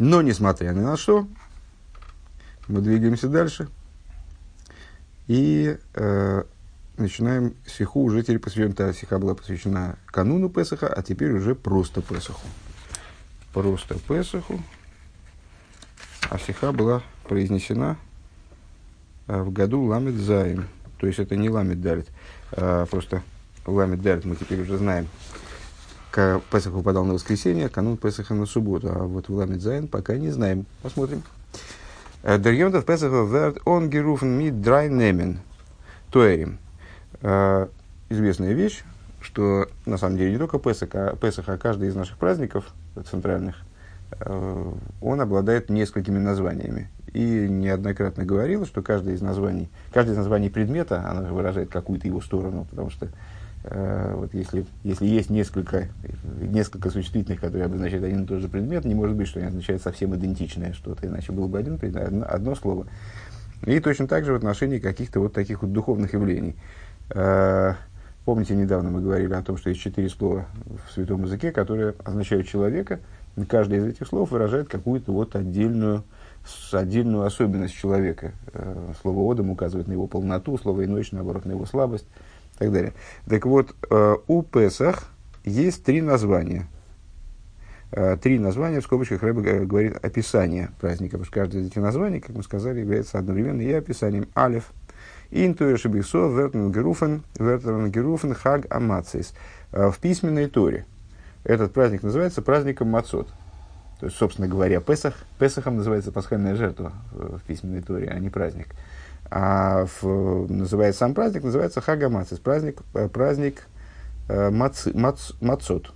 Но, несмотря ни на что, мы двигаемся дальше и э, начинаем сиху уже теперь посвящен, та сиха была посвящена кануну Песаха, а теперь уже просто Песаху. Просто Песаху. А сиха была произнесена э, в году Ламед Заин. То есть это не Ламед Далит, а просто Ламед Далит мы теперь уже знаем. Песах выпадал на воскресенье, канун Песаха на субботу. А вот в Ламед Заин пока не знаем. Посмотрим. Дерьемдов Песаха верт он геруфен мид драй немен. Туэрим. Известная вещь, что на самом деле не только Песах, а, Песах, а каждый из наших праздников центральных, э, он обладает несколькими названиями. И неоднократно говорил, что каждое из названий, каждое из названий предмета, оно выражает какую-то его сторону, потому что Э, вот если, если есть несколько, несколько существительных, которые обозначают один и тот же предмет, не может быть, что они означают совсем идентичное что-то, иначе было бы один, одно, одно слово. И точно так же в отношении каких-то вот таких вот духовных явлений. Э, помните, недавно мы говорили о том, что есть четыре слова в святом языке, которые означают человека. И каждое из этих слов выражает какую-то вот отдельную, отдельную особенность человека. Э, слово «одам» указывает на его полноту, слово «иночь», наоборот, на его слабость так далее. Так вот, э, у Песах есть три названия. Э, три названия, в скобочках Рэбе говорит описание праздника, потому что каждое из этих названий, как мы сказали, является одновременно и описанием Алиф. Интуэшебисо, Вертенгеруфен, Вертенгеруфен, Хаг Амацис. Э, в письменной Торе этот праздник называется праздником Мацот. То есть, собственно говоря, Песах, Песахом называется пасхальная жертва в письменной Торе, а не праздник. А в, называется сам праздник, называется Хагамацис, праздник, э, праздник э, мац, мац, Мацот.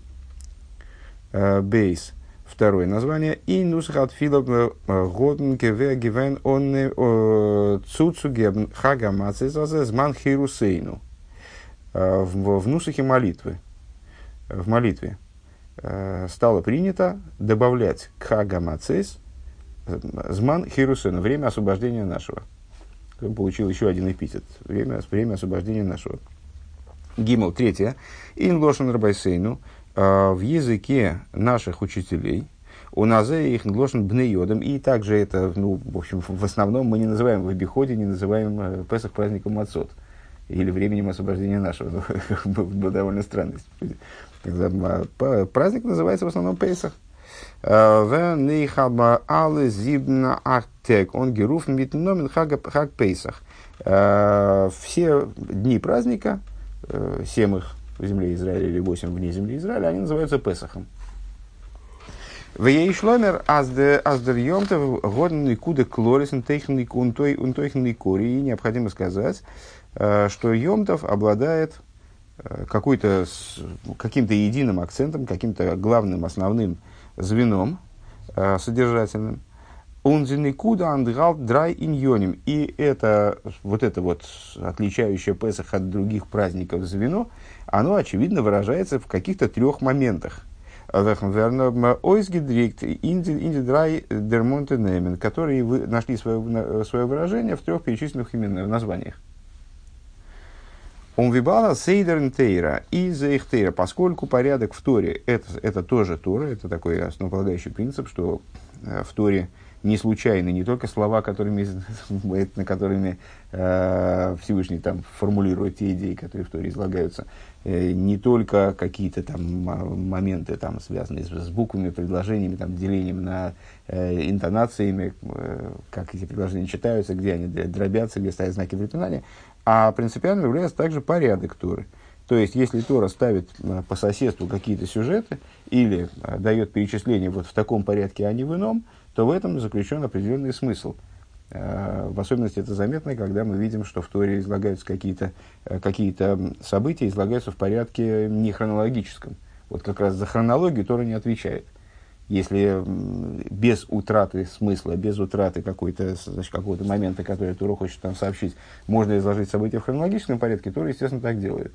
Э, бейс. Второе название. И нусхат филов э, годен геве гивен он цуцугебн Хагамацис зман хирусейну. В, в нусахе молитвы. В молитве стало принято добавлять к Хагамацис зман хирусейну, время освобождения нашего получил еще один эпитет. Время, время освобождения нашего. Гимл, третье. Ин лошен рабайсейну. В языке наших учителей. У нас их глошен бнейодом. И также это, ну, в общем, в основном мы не называем в обиходе, не называем э, Песах праздником Мацот. Или временем освобождения нашего. Было довольно странно. Когда праздник называется в основном Песах. Венейхаба алы зибна ахтек. Он геруф митномен хаг пейсах. Все дни праздника, семь их в земле Израиля или восемь вне земли Израиля, они называются Песахом. В ей шломер аздер йомтов годный куда клорисен тейхный унтойхный кори. И необходимо сказать, что йомтов обладает какой-то, каким-то единым акцентом, каким-то главным, основным звеном э, содержательным. Он куда андгал драй иньоним. И это, вот это вот отличающее Песах от других праздников звено, оно, очевидно, выражается в каких-то трех моментах. Дермонтенемен, которые нашли свое, свое выражение в трех перечисленных именно названиях. Он вибала сейдерн тейра и заихтейра, поскольку порядок в Торе это, это тоже Тора, это такой основополагающий принцип, что э, в Торе не случайны не только слова, которыми, на которыми э, Всевышний там формулирует те идеи, которые в Торе излагаются, э, не только какие-то там моменты, там, связанные с, с буквами, предложениями, там, делением на э, интонациями, э, как эти предложения читаются, где они дробятся, где стоят знаки препинания, а принципиально является также порядок Торы. То есть, если Тора ставит э, по соседству какие-то сюжеты или э, дает перечисление вот в таком порядке, а не в ином, то в этом заключен определенный смысл. Э, в особенности это заметно, когда мы видим, что в Торе излагаются какие-то какие события, излагаются в порядке не хронологическом. Вот как раз за хронологию Тора не отвечает если без утраты смысла, без утраты какой-то, какого-то момента, который Тура хочет там сообщить, можно изложить события в хронологическом порядке, Тура, естественно, так делает.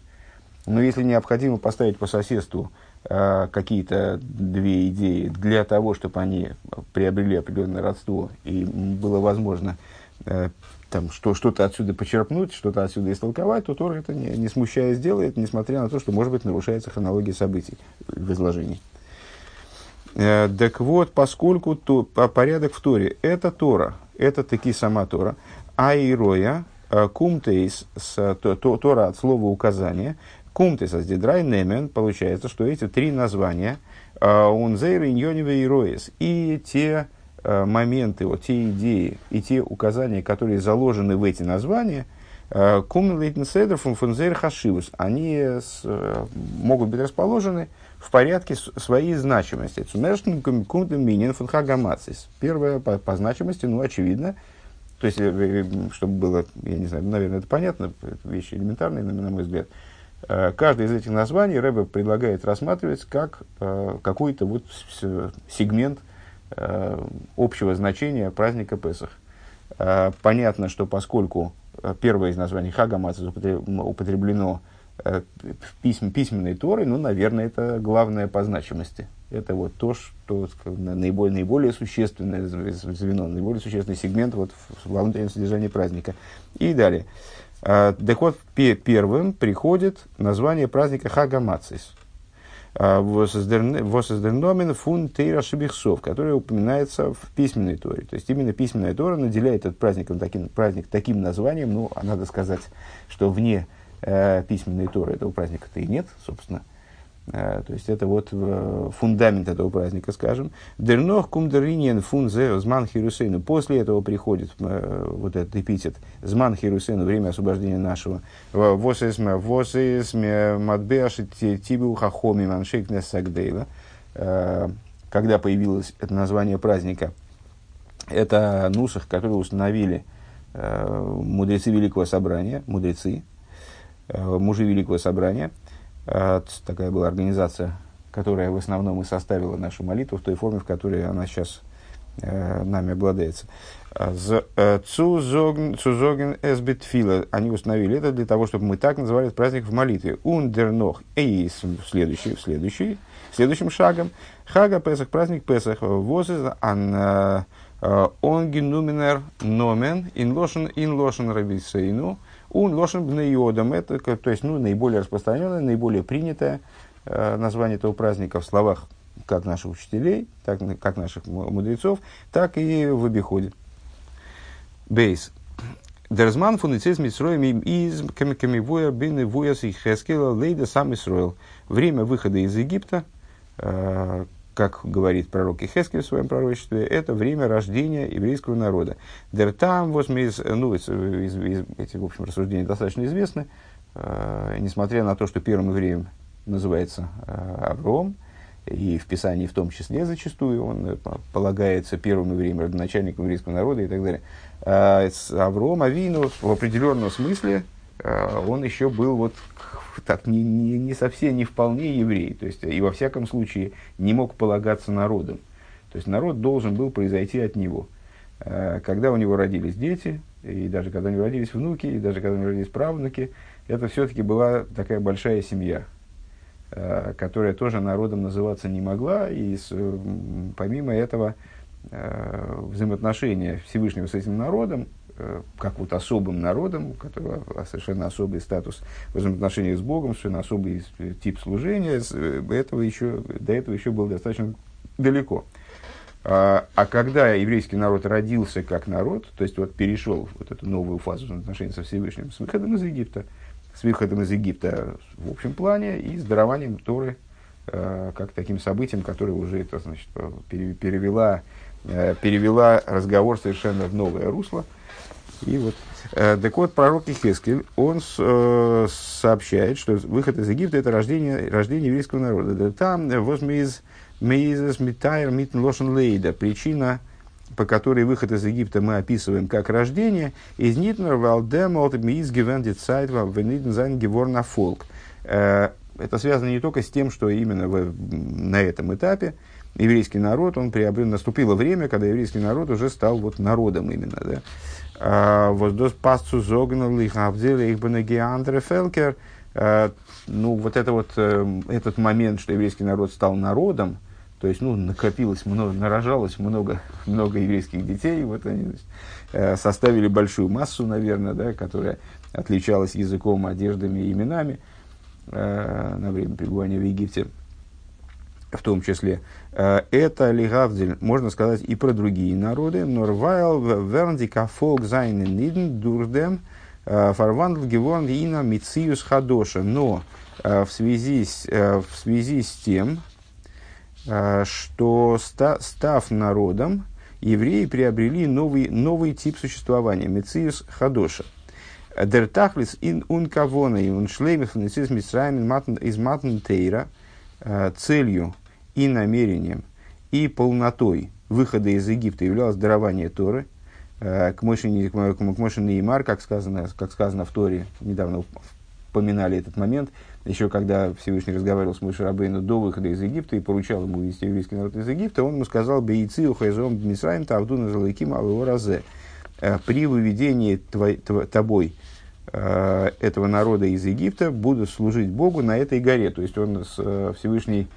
Но если необходимо поставить по соседству э, какие-то две идеи для того, чтобы они приобрели определенное родство и было возможно э, там, что, что-то отсюда почерпнуть, что-то отсюда истолковать, то Тора это не, не смущая сделает, несмотря на то, что, может быть, нарушается хронология событий в изложении. Э, так вот, поскольку то, по порядок в Торе – это Тора, это таки сама Тора, а ироя, э, кумтейс, с, то, то, Тора от слова указания, кумтейс с дидрай немен, получается, что эти три названия, унзейр, иньониве и роис, и те моменты, вот те идеи и те указания, которые заложены в эти названия – Кумлейтен седер фунфунзейр хашивус. Они с, могут быть расположены в порядке своей значимости. Цумерштен кумтем минин фунхагамацис. Первое по, по значимости, ну, очевидно. То есть, э, э, чтобы было, я не знаю, наверное, это понятно, вещи элементарные, на мой взгляд. Э, каждое из этих названий Рэбе предлагает рассматривать как какой-то вот сегмент общего значения праздника Песах. Понятно, что поскольку Э, первое из названий Хагамац употреблено э, письм, письменной Торой, ну, наверное, это главное по значимости. Это вот то, что наиболее, наиболее существенное звено, наиболее существенный сегмент вот во внутреннем содержании праздника. И далее. А, так вот, первым приходит название праздника Хагамацис. Воссоздерномен фун тейра шибихсов, который упоминается в письменной торе. То есть именно письменная тора наделяет этот праздник таким, праздник таким названием, ну, а надо сказать, что вне э, письменной торы этого праздника-то и нет, собственно. Э, то есть это вот э, фундамент этого праздника, скажем. Дернох кумдериньен фун зман хирусейну. После этого приходит э, вот этот эпитет зман хирусейну, время освобождения нашего. Восэсме восэсме мадбеаши тибу хахоми маншейк несагдейла. Когда появилось это название праздника, это нусах, который установили мудрецы Великого Собрания, мудрецы, мужи Великого Собрания – Такая была организация, которая в основном и составила нашу молитву в той форме, в которой она сейчас э, нами обладается. Э, Цузоген эсбитфила. Они установили это для того, чтобы мы так называли этот праздник в молитве. Ундернох. И следующий, следующий, следующим шагом. Хага Песах, праздник Песах. Возез ан э, онгенуменер номен ин лошен ин лошен рабисейну. Он лошен бнеодом, это то есть, ну, наиболее распространенное, наиболее принятое э, название этого праздника в словах как наших учителей, так как наших мудрецов, так и в обиходе. Бейс. Дерзман фуницис митсроем из камикамивуя бины вуяс и хескела лейда сам Исроил. Время выхода из Египта, э, как говорит пророк Ихескель в своем пророчестве, это время рождения еврейского народа. Дер там, из, ну, из, из, из, эти, в общем, рассуждения достаточно известны, э, несмотря на то, что первым евреем называется э, Авром, и в Писании в том числе зачастую он э, полагается первым евреем, родоначальником еврейского народа и так далее. Авром, Авину в определенном смысле он еще был вот так не, не, не совсем, не вполне еврей, то есть и во всяком случае не мог полагаться народом. То есть народ должен был произойти от него. Э, когда у него родились дети, и даже когда у него родились внуки, и даже когда у него родились правнуки, это все-таки была такая большая семья, э, которая тоже народом называться не могла, и с, помимо этого э, взаимоотношения Всевышнего с этим народом Э, как вот особым народом, у которого совершенно особый статус в взаимоотношениях с Богом, совершенно особый э, тип служения, э, этого еще, до этого еще было достаточно далеко. А, а когда еврейский народ родился как народ, то есть вот перешел вот эту новую фазу взаимоотношений со Всевышним, с выходом из Египта, с выходом из Египта в общем плане и с дарованием Торы как таким событием, которое уже это, значит, перевела, перевела разговор совершенно в новое русло – и вот, э, так вот, пророк Ихескель, он э, сообщает, что выход из Египта – это рождение, рождение еврейского народа. טעם וואס מ'איז מ'איז מתאר מיטן לשון לידה. Причина, по которой выход из Египта мы описываем как рождение, из нитнер валдем от миз гевендит сайт вениден зайн геворна фолк. Э, это связано не только с тем, что именно в, на этом этапе еврейский народ, он приобрел, наступило время, когда еврейский народ уже стал вот народом именно, да, Воздос пасцу зогнал их авдели их Андре Фелкер. А, ну, вот это вот, э, этот момент, что еврейский народ стал народом, то есть, ну, накопилось много, нарожалось много, много еврейских детей, вот они значит, э, составили большую массу, наверное, да, которая отличалась языком, одеждами и именами э, на время пребывания в Египте. в том числе. Э, это להבדיל, можно сказать, и про другие народы. נאר ווייל, ווערנדיק א, פאלק, זיינען, אידן, דורכדעם, פארוואנדלט, געווארן, אין א, מציאות, חדשה. Но в связи с, в связи с тем, что став народом, евреи приобрели новый, новый тип существования, מציאות חדשה. Дертахлис ин ункавона и мисраем из матн целью и намерением и полнотой выхода из Египта являлось дарование Торы, к Мошине Неймар, как сказано, как сказано в Торе, недавно упоминали этот момент, еще когда Всевышний разговаривал с Мойшей Рабейну до выхода из Египта и поручал ему вести еврейский народ из Египта, он ему сказал «Бейци ухайзом мисраим тавдуна залайким алео разе». Э, при выведении твой, тобой э, этого народа из Египта буду служить Богу на этой горе. То есть он э, Всевышний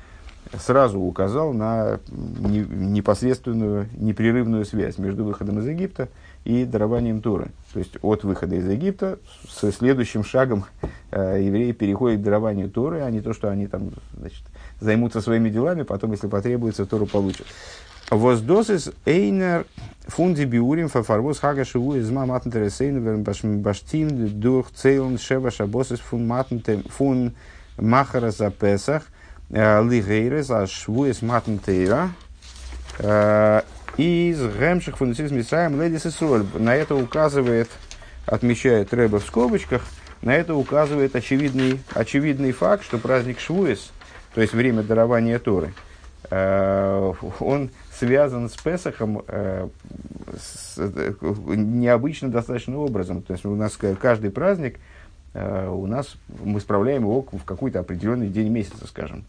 сразу указал на непосредственную, непрерывную связь между выходом из Египта и дарованием Торы. То есть от выхода из Египта с следующим шагом э, евреи переходят к дарованию Торы, а не то, что они там значит, займутся своими делами, потом, если потребуется, Тору получат. Воздосис эйнер фунди биурим фафарвоз хага шиву из маматн тересейн баштим дух цейлн шева шабосис фун матн фун махара за песах лигейрес а шву из матн тейра э, из Гемших Фунисис Мисраем Ледис Исроль. На это указывает, отмечает Рэба в скобочках, на это указывает очевидный, очевидный факт, что праздник Швуис, то есть время дарования Торы, э, он связан с Песахом э, с, необычным достаточно образом. То есть у нас каждый праздник, э, у нас мы справляем его в какой-то определенный день месяца, скажем.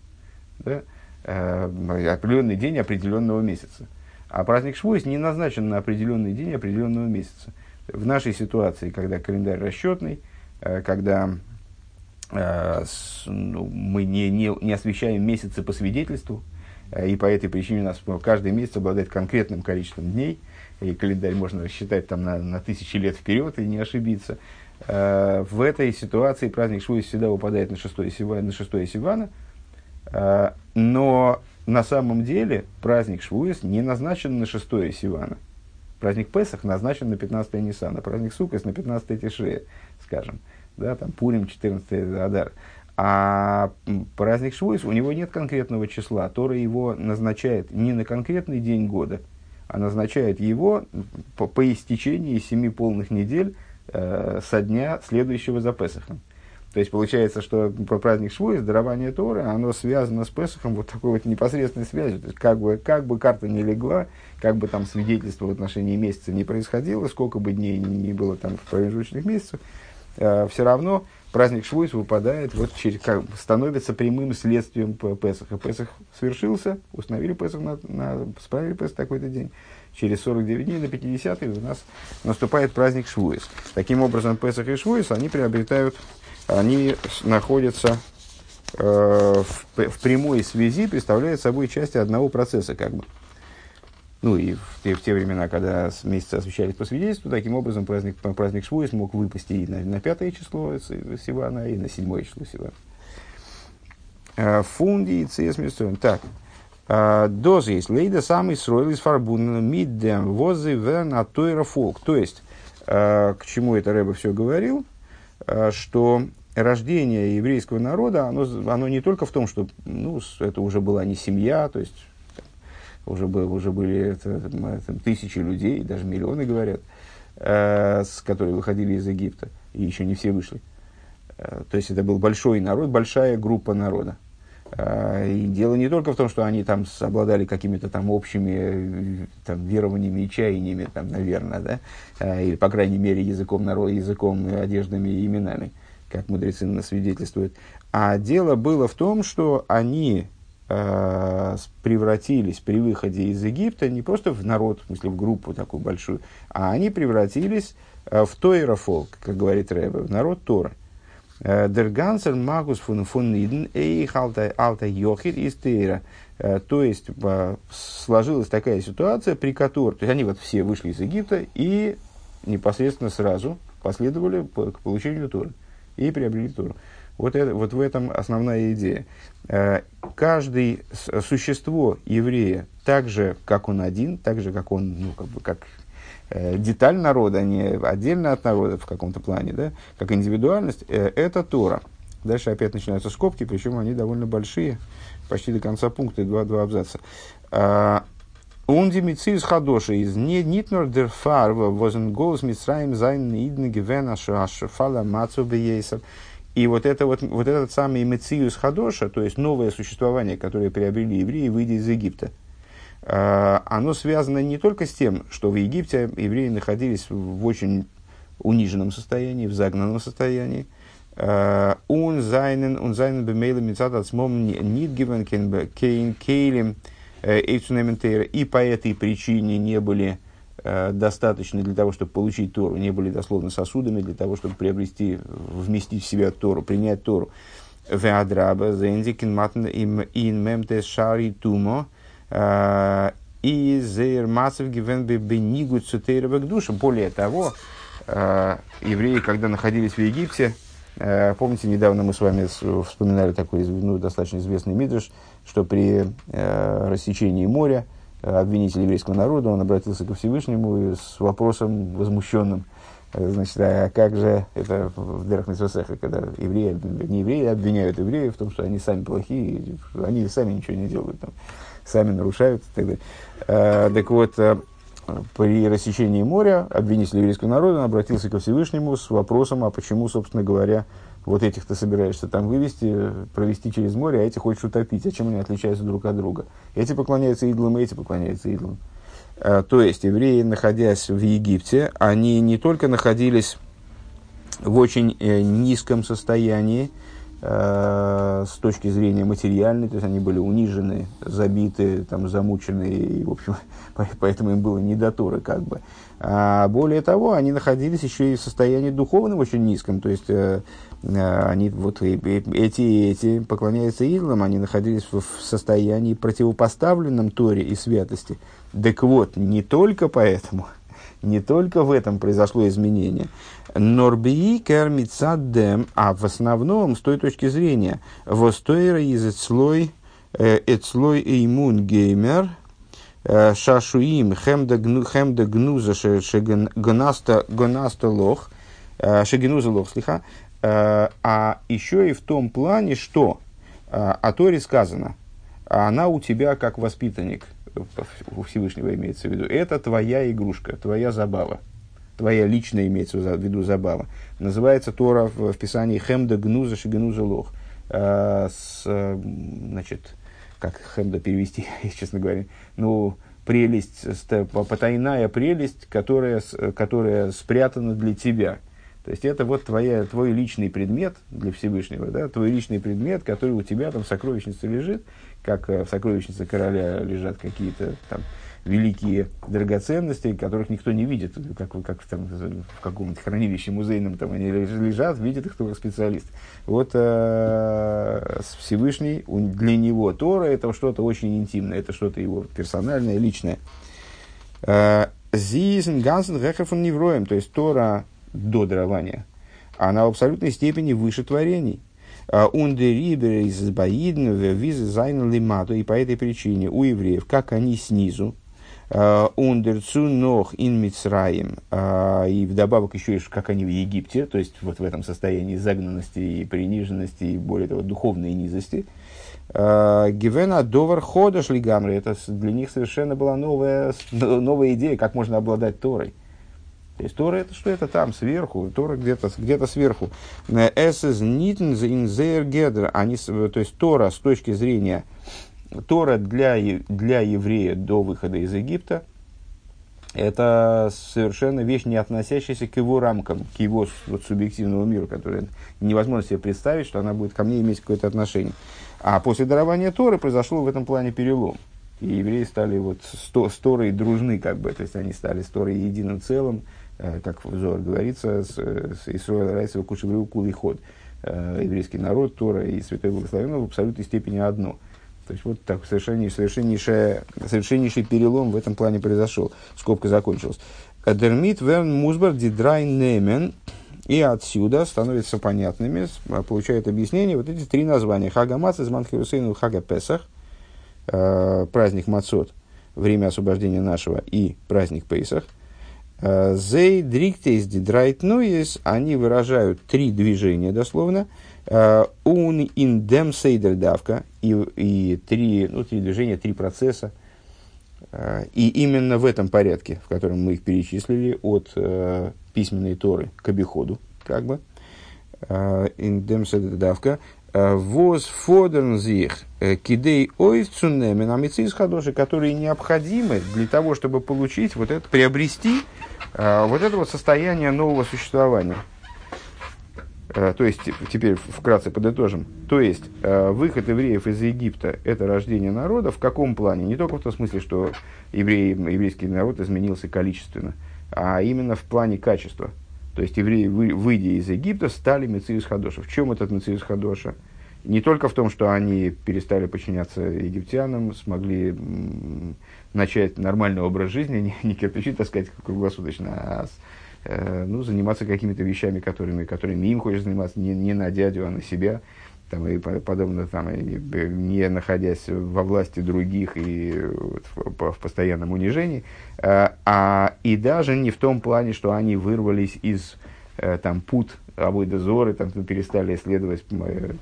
Да? определенный день определенного месяца. А праздник Швуис не назначен на определенный день определенного месяца. В нашей ситуации, когда календарь расчетный, э, когда э, ну, мы не, не, не освещаем месяцы по свидетельству, э, и по этой причине у нас каждый месяц обладает конкретным количеством дней, и календарь можно рассчитать там на, на тысячи лет вперед и не ошибиться. В этой ситуации праздник Швуис всегда выпадает на 6 Сивана, на 6 Сивана но на самом деле праздник Швуис не назначен на 6 Сивана. Праздник Песах назначен на 15 Ниссана, праздник Сукас на 15 Тишея, скажем. Да, там Пурим 14 Адар. А праздник Швуис, у него нет конкретного числа. Тора его назначает не на конкретный день года, а назначает его по, по истечении семи полных недель э, со дня следующего за Песахом. То есть получается, что праздник Швуис, дарование Торы, оно связано с Песохом вот такой вот непосредственной связью. То есть как бы, как бы карта не легла, как бы там свидетельство в отношении месяца не происходило, сколько бы дней ни было там в промежуточных месяцах, э, все равно праздник Швуис выпадает, вот через, как, становится прямым следствием Песаха. Песах свершился, установили Песах, на, на, справили Песах такой-то день. Через 49 дней на 50 у нас наступает праздник Швуис. Таким образом, Песах и Швуис, они приобретают они находятся э, в, в прямой связи, представляют собой части одного процесса, как бы. Ну и в те, в те времена, когда месяцы освещались по свидетельству, таким образом праздник, праздник Швуис мог выпасть и на, на пятое число Сивана, и на седьмое число Сивана. Э, фунди и цес Так. Э, Дозы есть. Лейда самый строил из фарбун миддем возы вен атойра фолк. То есть, э, к чему это Рэба все говорил? Э, что рождение еврейского народа, оно, оно не только в том, что ну, это уже была не семья, то есть уже, был, уже были это, это, тысячи людей, даже миллионы, говорят, э, с, которые выходили из Египта, и еще не все вышли. Э, то есть это был большой народ, большая группа народа. Э, и дело не только в том, что они там обладали какими-то там общими там, верованиями и чаяниями, там, наверное, да, э, или, по крайней мере, языком народа, языком, одеждами и именами, как мудрецы свидетельствуют. А дело было в том, что они э, превратились при выходе из Египта не просто в народ, в смысле в группу такую большую, а они превратились в Тойрофолк, как говорит Рэбе, в народ Тора. Der ganzen Magus von, von Niden, эйх алта йохит из Тейра. То есть, сложилась такая ситуация, при которой, то есть, они вот все вышли из Египта и непосредственно сразу последовали к получению Торы и приобрели Тору. Вот, это, вот в этом основная идея. Э, каждое существо еврея, так же, как он один, так же, как он, ну, как бы, как э, деталь народа, а не отдельно от народа в каком-то плане, да, как индивидуальность, э, это Тора. Дальше опять начинаются скобки, причем они довольно большие, почти до конца пункта, два, два абзаца. Он из хадоша из нитнор дер фарва возен голос митсраим зайн идн гивена шафала мацу бейсер. И вот, это вот, вот этот самый Мециус Хадоша, то есть новое существование, которое приобрели евреи, выйдя из Египта, а, оно связано не только с тем, что в Египте евреи находились в очень униженном состоянии, в загнанном состоянии, он зайнен, он зайнен бемейла мецат ацмом нит гивен кейн кейлем эйцунементейра, и по этой причине не были Э, достаточны для того, чтобы получить Тору, не были дословно сосудами для того, чтобы приобрести, вместить в себя Тору, принять Тору. Веадраба, зендикин матн им ин мемтес шари тумо, э, и зейр масов гивен бенигу цутейровых душам. Более того, э, евреи, когда находились в Египте, помните, недавно мы с вами вспоминали такой ну, достаточно известный мидрш, что при рассечении моря, обвинитель еврейского народа, он обратился ко Всевышнему с вопросом возмущенным. Э, значит, а как же это в Дерах Несвасеха, когда евреи, не евреи обвиняют евреев в том, что они сами плохие, они сами ничего не делают, там, сами нарушают и так далее. А, так вот, э, при рассечении моря обвинитель еврейского народа обратился ко Всевышнему с вопросом, а почему, собственно говоря, вот этих ты собираешься там вывести, провести через море, а эти хочешь утопить. А чем они отличаются друг от друга? Эти поклоняются идолам, эти поклоняются идолам. А, то есть, евреи, находясь в Египте, они не только находились в очень э, низком состоянии, э, с точки зрения материальной, то есть они были унижены, забиты, там, замучены, и, в общем, поэтому им было не до Торы, как бы. А более того, они находились еще и в состоянии духовном очень низком, то есть э, э они вот эти эти поклоняются идолам, они находились в состоянии противопоставленном Торе и святости. Так вот, не только поэтому, не только в этом произошло изменение. Норбии кермицадем, а в основном, с той точки зрения, востойра из эцлой, э, эцлой эймун геймер, э, шашуим хемда гнуза шегнаста лох, э, шегнуза лох, слиха, а еще и в том плане, что о Торе сказано, она у тебя как воспитанник, у Всевышнего имеется в виду, это твоя игрушка, твоя забава твоя личная имеется в виду забава, называется Тора в, в Писании Хемда Гнуза Шигнуза Лох. А, с, значит, как Хемда перевести, честно говоря, ну, прелесть, потайная прелесть, которая, которая спрятана для тебя. То есть это вот твоя, твой личный предмет для Всевышнего, да, твой личный предмет, который у тебя там в сокровищнице лежит, как в сокровищнице короля лежат какие-то там великие драгоценности, которых никто не видит, как, как там, в каком-нибудь хранилище музейном там они лежат, видит их только специалист. Вот э, Всевышний, для него Тора это что-то очень интимное, это что-то его персональное, личное. Э, Зизен Гансен Рехафон Невроем, то есть Тора до дарования, она в абсолютной степени выше творений. Ундерибер из Баидн, визы Зайн Лимату, и по этой причине у евреев, как они снизу, Ундерцу нох ин Мицраим. И вдобавок еще и как они в Египте, то есть вот в этом состоянии загнанности и приниженности, и более того, духовной низости. Гивена довар хода шлигамры. Это для них совершенно была новая, новая идея, как можно обладать Торой. То есть Тора это что это там, сверху, Тора где-то где сверху. Эсэс нитн инзейр гедр. Они, то есть Тора с точки зрения Тора для, для еврея до выхода из Египта – это совершенно вещь, не относящаяся к его рамкам, к его вот, субъективному миру, который невозможно себе представить, что она будет ко мне иметь какое-то отношение. А после дарования Торы произошел в этом плане перелом. И евреи стали вот с, Торой дружны, как бы, то есть они стали с Торой единым целым, э, как в Зор говорится, с, с Исруэл Райсова Кушеврю Кул и Ход. Э, еврейский народ, Тора и Святой Благословенный в абсолютной степени одно – то есть вот так совершеннейший, совершеннейший, перелом в этом плане произошел. Скобка закончилась. Дермит верн музбар дидрай немен И отсюда становятся понятными, получают объяснение вот эти три названия. Хага Мац из Манхирусейну Хага Песах, праздник Мацот, время освобождения нашего, и праздник Пейсах. Зей дриктейс дидрайтнуис, они выражают три движения дословно. Ун индем сейдер давка, и, и три, ну, три движения, три процесса – Э, и именно в этом порядке, в котором мы их перечислили, от э, письменной Торы к обиходу, как бы, э, индемседавка, э, воз фодернзих кидей ойцунемен амицис хадоши, которые необходимы для того, чтобы получить вот это, приобрести вот это вот состояние нового существования. Э, то есть, теперь вкратце подытожим. То есть, э, выход евреев из Египта – это рождение народа. В каком плане? Не только в том смысле, что евреи, еврейский народ изменился количественно, а именно в плане качества. То есть, евреи, выйдя из Египта, стали Мециус Хадоша. В чем этот Мециус Хадоша? Не только в том, что они перестали подчиняться египтянам, смогли начать нормальный образ жизни, не, не кирпичи таскать круглосуточно, а ну, заниматься какими-то вещами, которыми, которыми им хочешь заниматься, не, не на дядю, а на себя, там, и подобно, там, и, не находясь во власти других и вот, в, в постоянном унижении, а, а, и даже не в том плане, что они вырвались из э, там, пут Абойдозоры, там, перестали исследовать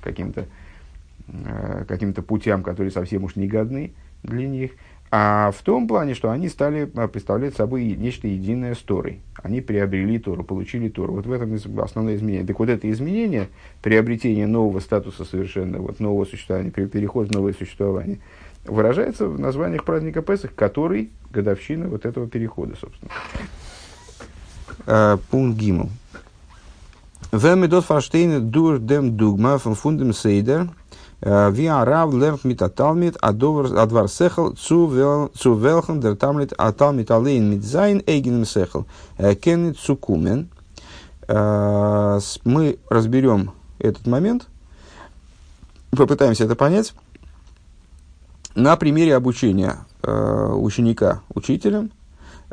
каким-то каким-то путям, которые совсем уж не годны для них, а в том плане, что они стали а, представлять собой нечто единое с Торой. Они приобрели Тору, получили Тору. Вот в этом основное изменение. Так вот это изменение, приобретение нового статуса совершенно, вот нового существования, переход в новое существование, выражается в названиях праздника Песах, который годовщина вот этого перехода, собственно. А, пункт גימל. וועט מען דאס פארשטיין דורך דעם דוגמא פון דעם סדר – ווי א רב לערנט מיט א תלמיד, א דבר שכל צו וועלכן דער תלמיד א תלמיד אליין מיט זיין אייגענעם שכל. קען ניט צוקומען. Мы разберем этот момент, попытаемся это понять на примере обучения ученика учителем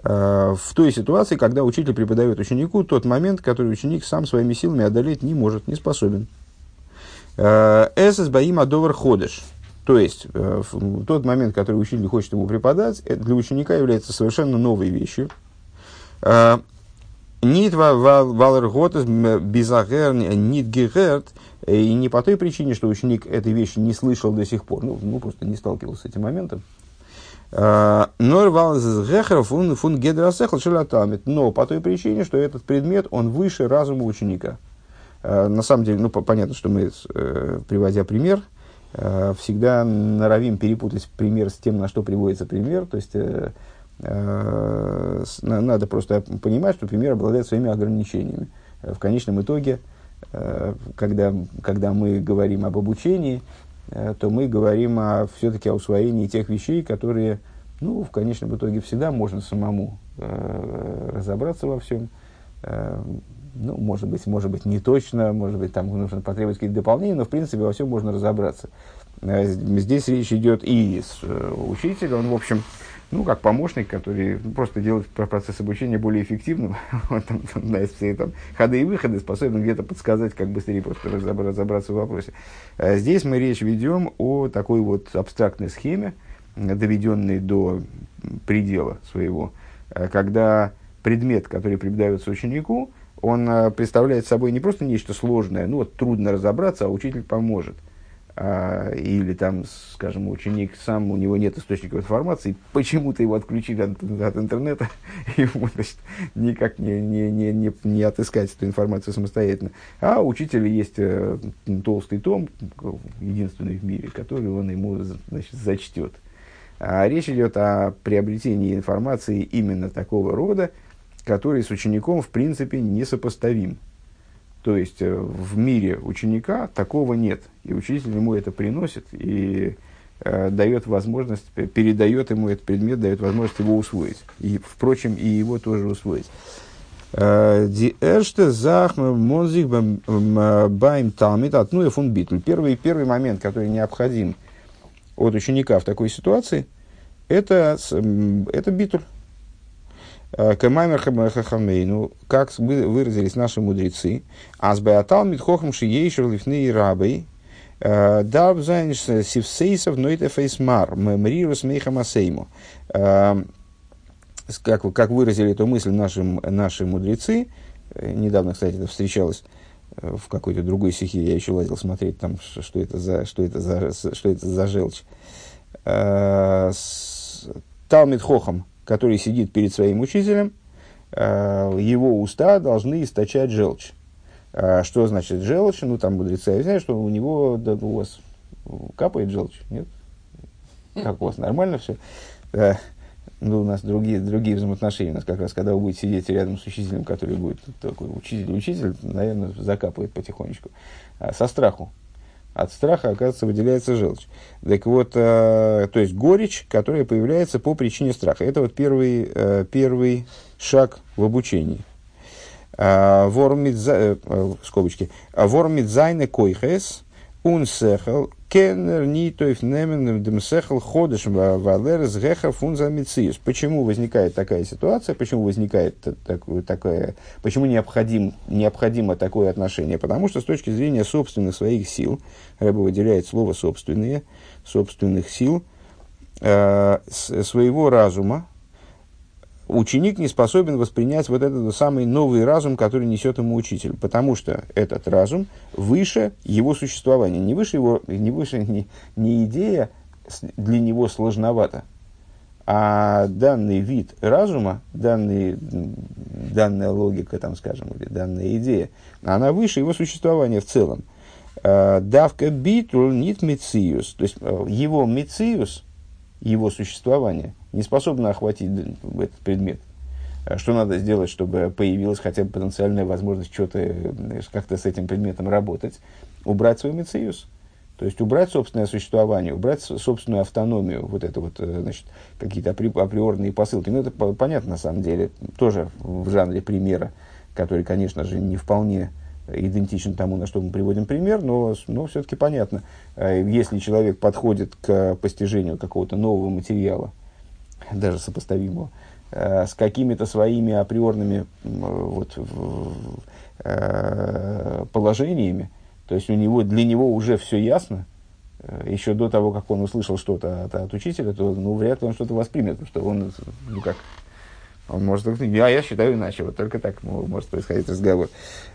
в той ситуации, когда учитель преподает ученику тот момент, который ученик сам своими силами одолеть не может, не способен. Эсэс баим адовар ходыш. То есть, э, в тот момент, который учитель хочет ему преподать, для ученика является совершенно новой вещью. Э, нит валерготес безагер нит гегерт, и не по той причине, что ученик этой вещи не слышал до сих пор, ну, ну просто не сталкивался с этим моментом. Э, но по той причине, что этот предмет, он выше разума ученика. Э, на самом деле, ну, понятно, что мы, э, приводя пример, э, всегда норовим перепутать пример с тем, на что приводится пример. То есть, надо просто понимать, что пример обладает своими ограничениями. В конечном итоге, когда, когда мы говорим об обучении, то мы говорим о, все-таки о усвоении тех вещей, которые, ну, в конечном итоге всегда можно самому разобраться во всем, ну, может быть, может быть, не точно, может быть, там нужно потребовать какие-то дополнения, но, в принципе, во всем можно разобраться. Э, здесь речь идет и с э, учителем, он, в общем, ну, как помощник, который просто делает процесс обучения более эффективным, он там, там, знает все там, ходы и выходы, способен где-то подсказать, как быстрее просто разобраться в вопросе. А здесь мы речь ведем о такой вот абстрактной схеме, доведенной до предела своего, когда предмет, который преподается ученику, он э, представляет собой не просто нечто сложное, ну вот трудно разобраться, а учитель поможет. А, или там, скажем, ученик сам, у него нет источников информации, почему-то его отключили от, от интернета, ему значит, никак не, не, не, не, не отыскать эту информацию самостоятельно. А у учителя есть э, толстый том, единственный в мире, который он ему значит, зачтет. А речь идет о приобретении информации именно такого рода, который с учеником в принципе несопоставим. То есть э, в мире ученика такого нет. И учитель ему это приносит и э, дает возможность, передает ему этот предмет, дает возможность его усвоить. И, впрочем, и его тоже усвоить. Э, ди эрште захм монзих байм талмит атнуя фун битл. Первый, первый момент, который необходим от ученика в такой ситуации, это, это битуль, כמאמר חכמינו, как выразились наши мудрецы, Азбеатал Митхохам Шиейшер Лифны Рабей, Даб Зайнш Сивсейсов Нойтефейсмар, Мемрирус Мейхамасейму. Как, как выразили эту мысль наши, наши мудрецы, недавно, кстати, это встречалось в какой-то другой стихе, я еще лазил смотреть, там, что это за, что это за, что это за желчь. Талмит Хохам, который сидит перед своим учителем, э, его уста должны источать желчь. А что значит желчь? Ну, там мудрецы объясняют, что у него, да, у вас капает желчь, нет? Как у вас, нормально все? Э, ну, у нас другие, другие взаимоотношения. У нас как раз, когда вы будете сидеть рядом с учителем, который будет такой учитель-учитель, наверное, закапывает потихонечку. Со страху от страха, оказывается, выделяется желчь. Так вот, э, то есть горечь, которая появляется по причине страха. Это вот первый, э, первый шаг в обучении. Э, Вормит, э, э, скобочки. Вормит зайне койхес, un сехал, кеннер ни тоев немен демсехал ходыш с геха фунза Почему возникает такая ситуация, почему возникает такое, такое почему необходим, необходимо такое отношение? Потому что с точки зрения собственных своих сил, Рэба выделяет слово собственные, собственных сил, э, своего разума, ученик не способен воспринять вот этот самый новый разум, который несет ему учитель, потому что этот разум выше его существования, не выше его, не выше не, не идея для него сложновато, а данный вид разума, данный, данная логика, там, скажем, или данная идея, она выше его существования в целом. Э, давка битул нит мециус, то есть э, его мециус, его существование – не способна охватить этот предмет. А что надо сделать, чтобы появилась хотя бы потенциальная возможность что-то, как-то с этим предметом работать? Убрать свой мециус. То есть убрать собственное существование, убрать собственную автономию, вот это вот, э, значит, какие-то априорные посылки. Ну, это понятно на самом деле, тоже в жанре примера, который, конечно же, не вполне идентичен тому, на что мы приводим пример, но, но все-таки понятно. Э, если человек подходит к постижению какого-то нового материала, даже сопоставимого, э, с какими-то своими априорными вот, э, положениями, то есть у него, для него уже все ясно, э, еще до того, как он услышал что-то от, от учителя, то ну, вряд ли он что-то воспримет, потому что он, ну как, он может я, я считаю иначе, вот только так может происходить разговор.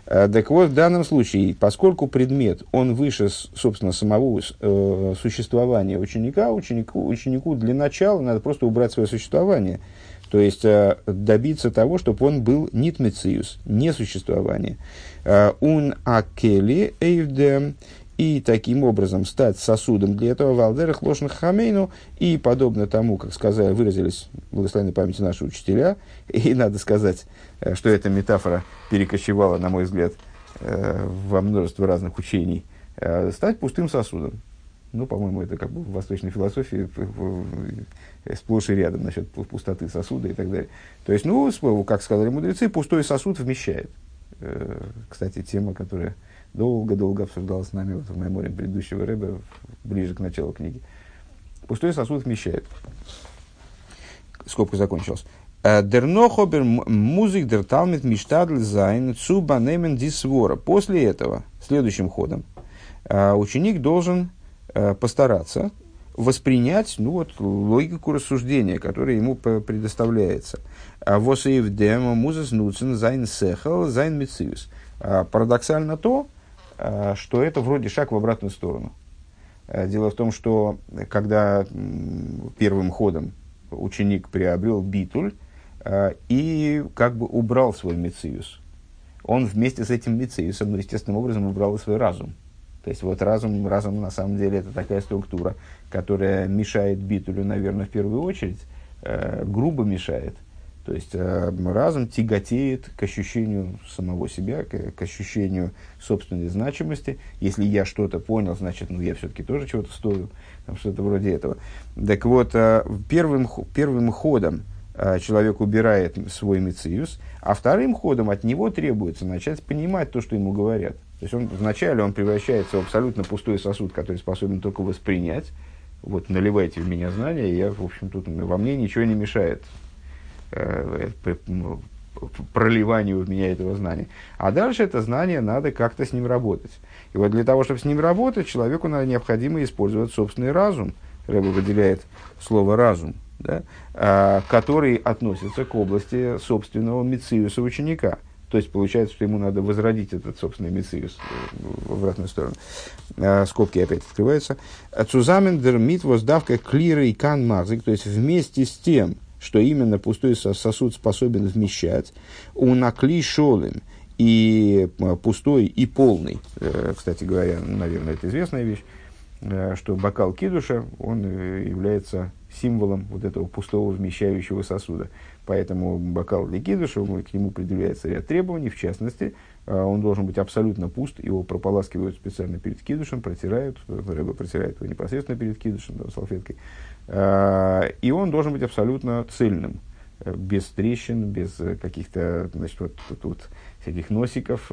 Так вот, в данном случае, поскольку предмет, он выше, собственно, самого э, существования ученика, ученику, ученику для начала надо просто убрать свое существование. То есть, э, добиться того, чтобы он был нитмециус, не существование. Un акели эйвдем и таким образом стать сосудом для этого Валдерах Лошн Хамейну, и подобно тому, как сказали, выразились благословенной памяти наши учителя, и надо сказать, э, что эта метафора перекочевала, на мой взгляд, э, во множество разных учений, э, стать пустым сосудом. Ну, по-моему, это как бы в восточной философии сплошь и рядом насчет пустоты сосуда и так далее. То есть, ну, как сказали мудрецы, пустой сосуд вмещает. Кстати, тема, которая долго-долго обсуждалось с нами вот в меморе предыдущего рэба, ближе к началу книги. Пустой сосуд вмещает. Скобка закончилась. «Э, דערנאך אבער מוז זיך דער תלמיד משתדל זיין צו באנעמען די סברא. После этого, следующим ходом, э, ученик должен э, постараться воспринять ну, вот, логику рассуждения, которая ему предоставляется. וואס אויף דעם מוז ער אויסנוצן זיין שכל זיין מציאות. Парадоксально то, что это вроде шаг в обратную сторону. Э, дело в том, что когда первым ходом ученик приобрел битуль э, и как бы убрал свой мециус, он вместе с этим мециусом, ну, естественным образом, убрал и свой разум. То есть вот разум, разум на самом деле это такая структура, которая мешает битулю, наверное, в первую очередь, грубо мешает, то есть э, разум тяготеет к ощущению самого себя, к, ощущению собственной значимости. Если я что-то понял, значит, ну я все-таки тоже чего-то стою, что-то вроде этого. Так вот, э, первым, первым ходом э, человек убирает свой мециус, а вторым ходом от него требуется начать понимать то, что ему говорят. То есть он, вначале он превращается в абсолютно пустой сосуд, который способен только воспринять. Вот, наливайте в меня знания, я, в общем, тут во мне ничего не мешает проливанию в меня этого знания. А дальше это знание надо как-то с ним работать. И вот для того, чтобы с ним работать, человеку надо необходимо использовать собственный разум. Рэба выделяет слово разум, да, а, который относится к области собственного мициуса ученика. То есть получается, что ему надо возродить этот собственный мициус э, в обратную сторону. А, скобки опять открываются. Цузамен дермит воздавка клира и кан мазык. То есть вместе с тем, что именно пустой сосуд способен вмещать, у накли шолем и а, пустой и полный, э, кстати говоря, наверное, это известная вещь, э, что бокал кидуша, он э, является символом вот этого пустого вмещающего сосуда. Поэтому бокал для кидуша, к нему предъявляется ряд требований, в частности, он должен быть абсолютно пуст, его прополаскивают специально перед кидушем, протирают, рыба протирает его непосредственно перед кидушем, да, салфеткой, Э, и он должен быть абсолютно цельным, э, без трещин, без э, каких-то, значит, вот тут всяких носиков.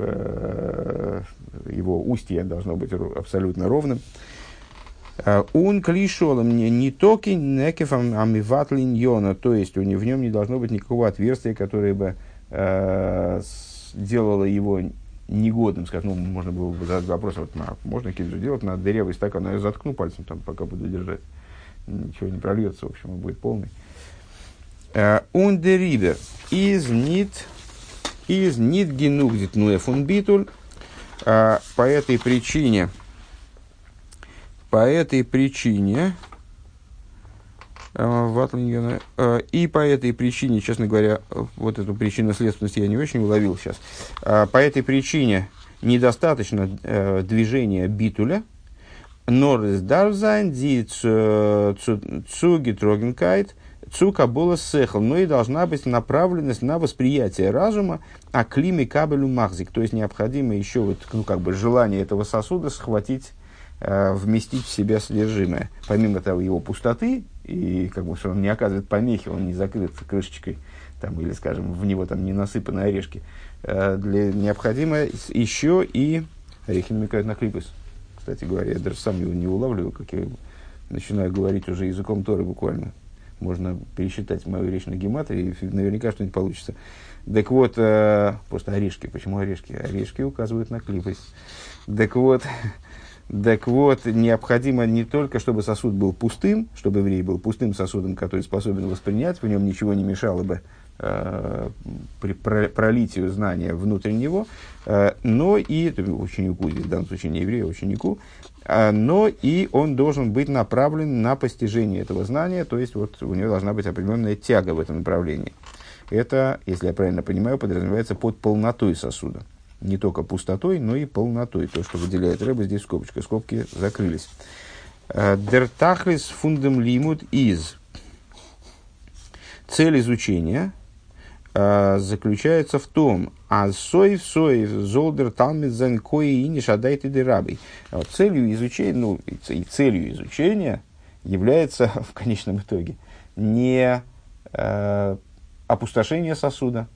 Его устье должно быть абсолютно ровным. Он клишолом не токи некефам амиват линьона, то есть у него, в нем не должно быть никакого отверстия, которое бы э, делало его негодным, скажем, ну, можно было бы задать вопрос, вот, а можно киджу делать на дырявый стакан, а я заткну пальцем, там, пока буду держать ничего не прольется, в общем, он будет полный. Ундерибер из нит из нит генуг дитнуя фунбитуль. По этой причине, по этой причине, и по этой причине, честно говоря, вот эту причину следственности я не очень уловил сейчас. По этой причине недостаточно э, движения битуля, Норрис Дарзайн, ди цуги трогенкайт, цука была сехл, но и должна быть направленность на восприятие разума, а климе кабелю махзик, то есть необходимо еще вот, ну, как бы желание этого сосуда схватить, э, вместить в себя содержимое. Помимо того, его пустоты, и как бы, он не оказывает помехи, он не закрыт крышечкой, там, или, скажем, в него там не насыпаны орешки, э, для, необходимо еще и, орехи намекают на клипус, кстати говоря. Я даже сам его не улавливаю, как я начинаю говорить уже языком Торы буквально. Можно пересчитать мою речь на гематрии, и наверняка что-нибудь получится. Так вот, э, просто орешки. Почему орешки? Орешки указывают на клипость. Так вот, так вот, необходимо не только, чтобы сосуд был пустым, чтобы еврей был пустым сосудом, который способен воспринять, в нем ничего не мешало бы Э, при пролитию знания внутрь него, э, но и ученику, в данном случае не еврею, а ученику, э, но и он должен быть направлен на постижение этого знания, то есть вот у него должна быть определенная тяга в этом направлении. Это, если я правильно понимаю, подразумевается под полнотой сосуда. Не только пустотой, но и полнотой. То, что выделяет рыба, здесь скобочка. Скобки закрылись. Дертахлис фундам лимут из. Цель изучения – Э, заключается в том, а соев соев золдер талмит зен кои и шадайте дырабей. Целью изучения, ну, и целью изучения является в конечном итоге не э, опустошение сосуда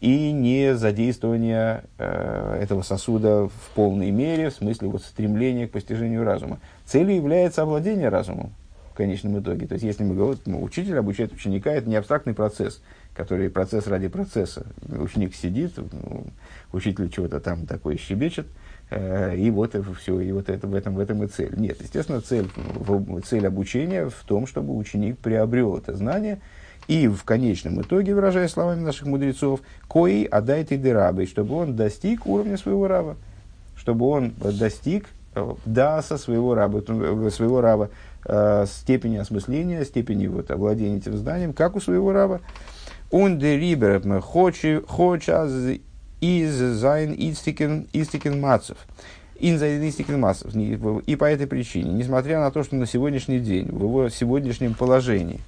и не задействование э, этого сосуда в полной мере, в смысле вот стремления к постижению разума. Целью является овладение разумом в конечном итоге. То есть, если мы говорим, ну, учитель обучает ученика, это не абстрактный процесс – который процесс ради процесса. Ученик сидит, ну, учитель чего-то там такое щебечет, э, и вот это все, и вот это в этом, в этом и цель. Нет, естественно, цель, цель обучения в том, чтобы ученик приобрел это знание, и в конечном итоге, выражая словами наших мудрецов, קאי אדעתיה דרביה, чтобы он достиг уровня своего рава, чтобы он достиг э, даса своего рава, э, своего рава, э, степени осмысления, степени вот, овладения этим знанием, как у своего рава. און דעריבער כאטש אין זיין איצטיקן מצב. И по этой причине, несмотря на то, что на сегодняшний день, в его сегодняшнем положении,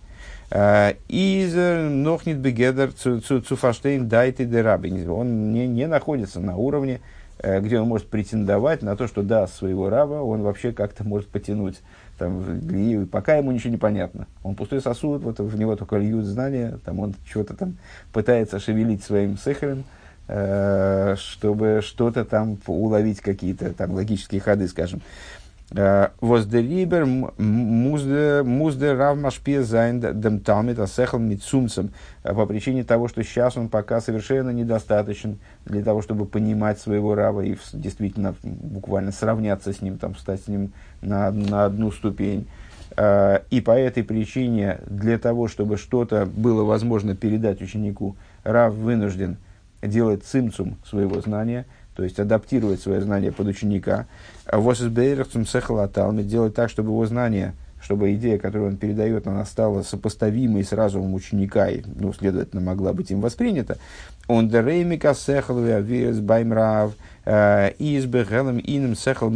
из нохнит бегедер цуфаштейн дайте дераби. Он не, не находится на уровне, э, где он может претендовать на то, что да, своего раба он вообще как-то может потянуть там, и пока ему ничего не понятно. Он пустой сосуд, вот в него только льют знания, там он что-то там пытается шевелить своим сехером, э, чтобы что-то там уловить, какие-то там логические ходы, скажем. Воздерибер музде равмашпе зайн дем талмит асехал митсумцем. По причине того, что сейчас он пока совершенно недостаточен для того, чтобы понимать своего рава и действительно буквально сравняться с ним, там, стать с ним на, на одну ступень. И по этой причине, для того, чтобы что-то было возможно передать ученику, Рав вынужден делать цимцум своего знания – то есть адаптировать свое знание под ученика. Сехалаталми, делать так, чтобы его знание, чтобы идея, которую он передает, она стала сопоставимой с разумом ученика, и, ну, следовательно, могла быть им воспринята. Он дереймика сехалви авирс баймрав, э, избегелем иным сехал.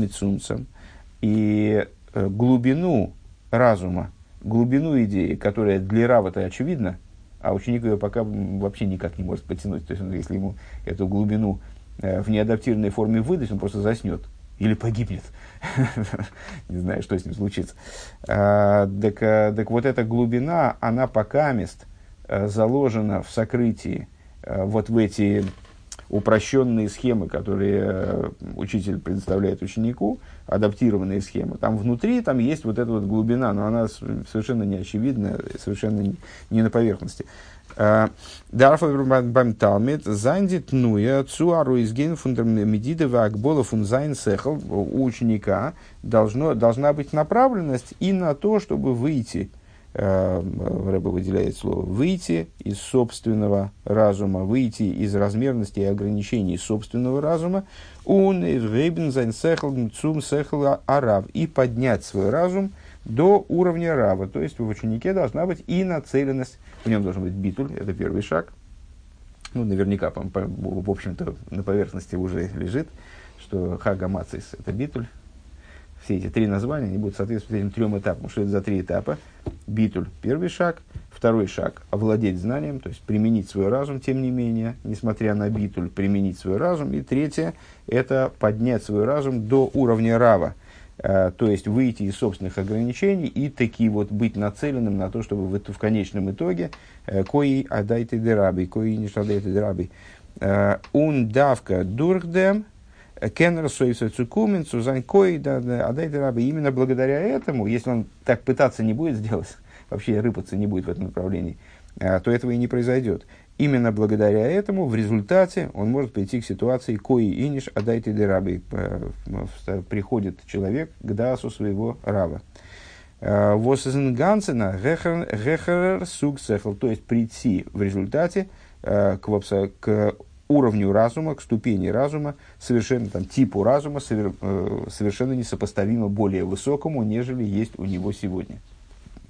И э, глубину разума, глубину идеи, которая для Рава-то очевидна, а ученик ее пока вообще никак не может потянуть. То есть, если ему эту глубину Э, в неадаптированной форме выдать, он просто заснет или погибнет. Не знаю, что с ним случится. А, так, а, так вот эта глубина, она пока мест а, заложена в сокрытии а, вот в эти упрощенные схемы, которые а, учитель предоставляет ученику, адаптированные схемы. Там внутри там есть вот эта вот глубина, но она совершенно не очевидна, совершенно не на поверхности. דארף ביים תלמיד זיין די תנועה צו ארויסגיין פון דער מדידה והגבלה פון זיין שכל у ученика должно, должна быть направленность и на то, чтобы выйти, э, Ребе выделяет слово, выйти из собственного разума, выйти из размерности и ограничений собственного разума, сехал цум сехал арав, и поднять свой разум до уровня рава, то есть в ученике должна быть и нацеленность в нем должен быть битуль, это первый шаг. Ну, наверняка, по, по, в общем-то, на поверхности уже лежит, что хага мацис – это битуль. Все эти три названия, они будут соответствовать этим трем этапам. Что это за три этапа? Битуль – первый шаг. Второй шаг – овладеть знанием, то есть применить свой разум, тем не менее, несмотря на битуль, применить свой разум. И третье – это поднять свой разум до уровня рава – Э, то есть выйти из собственных ограничений и таки вот быть нацеленным на то, чтобы в, в конечном итоге э, кои адайте дераби, кои не адайте дераби, он э, давка дурхдем, кеннер соиса цукумен, сузань кои адайте дераби. Именно благодаря этому, если он так пытаться не будет сделать, вообще рыпаться не будет в этом направлении, то этого и не произойдет. Именно благодаря этому в результате он может прийти к ситуации кои иниш адайте дераби. Приходит человек к дасу своего рава. Э, Восизенгансена гехер суг то есть прийти в результате э, к, к уровню разума, к ступени разума, совершенно там, типу разума, э, совершенно несопоставимо более высокому, нежели есть у него сегодня.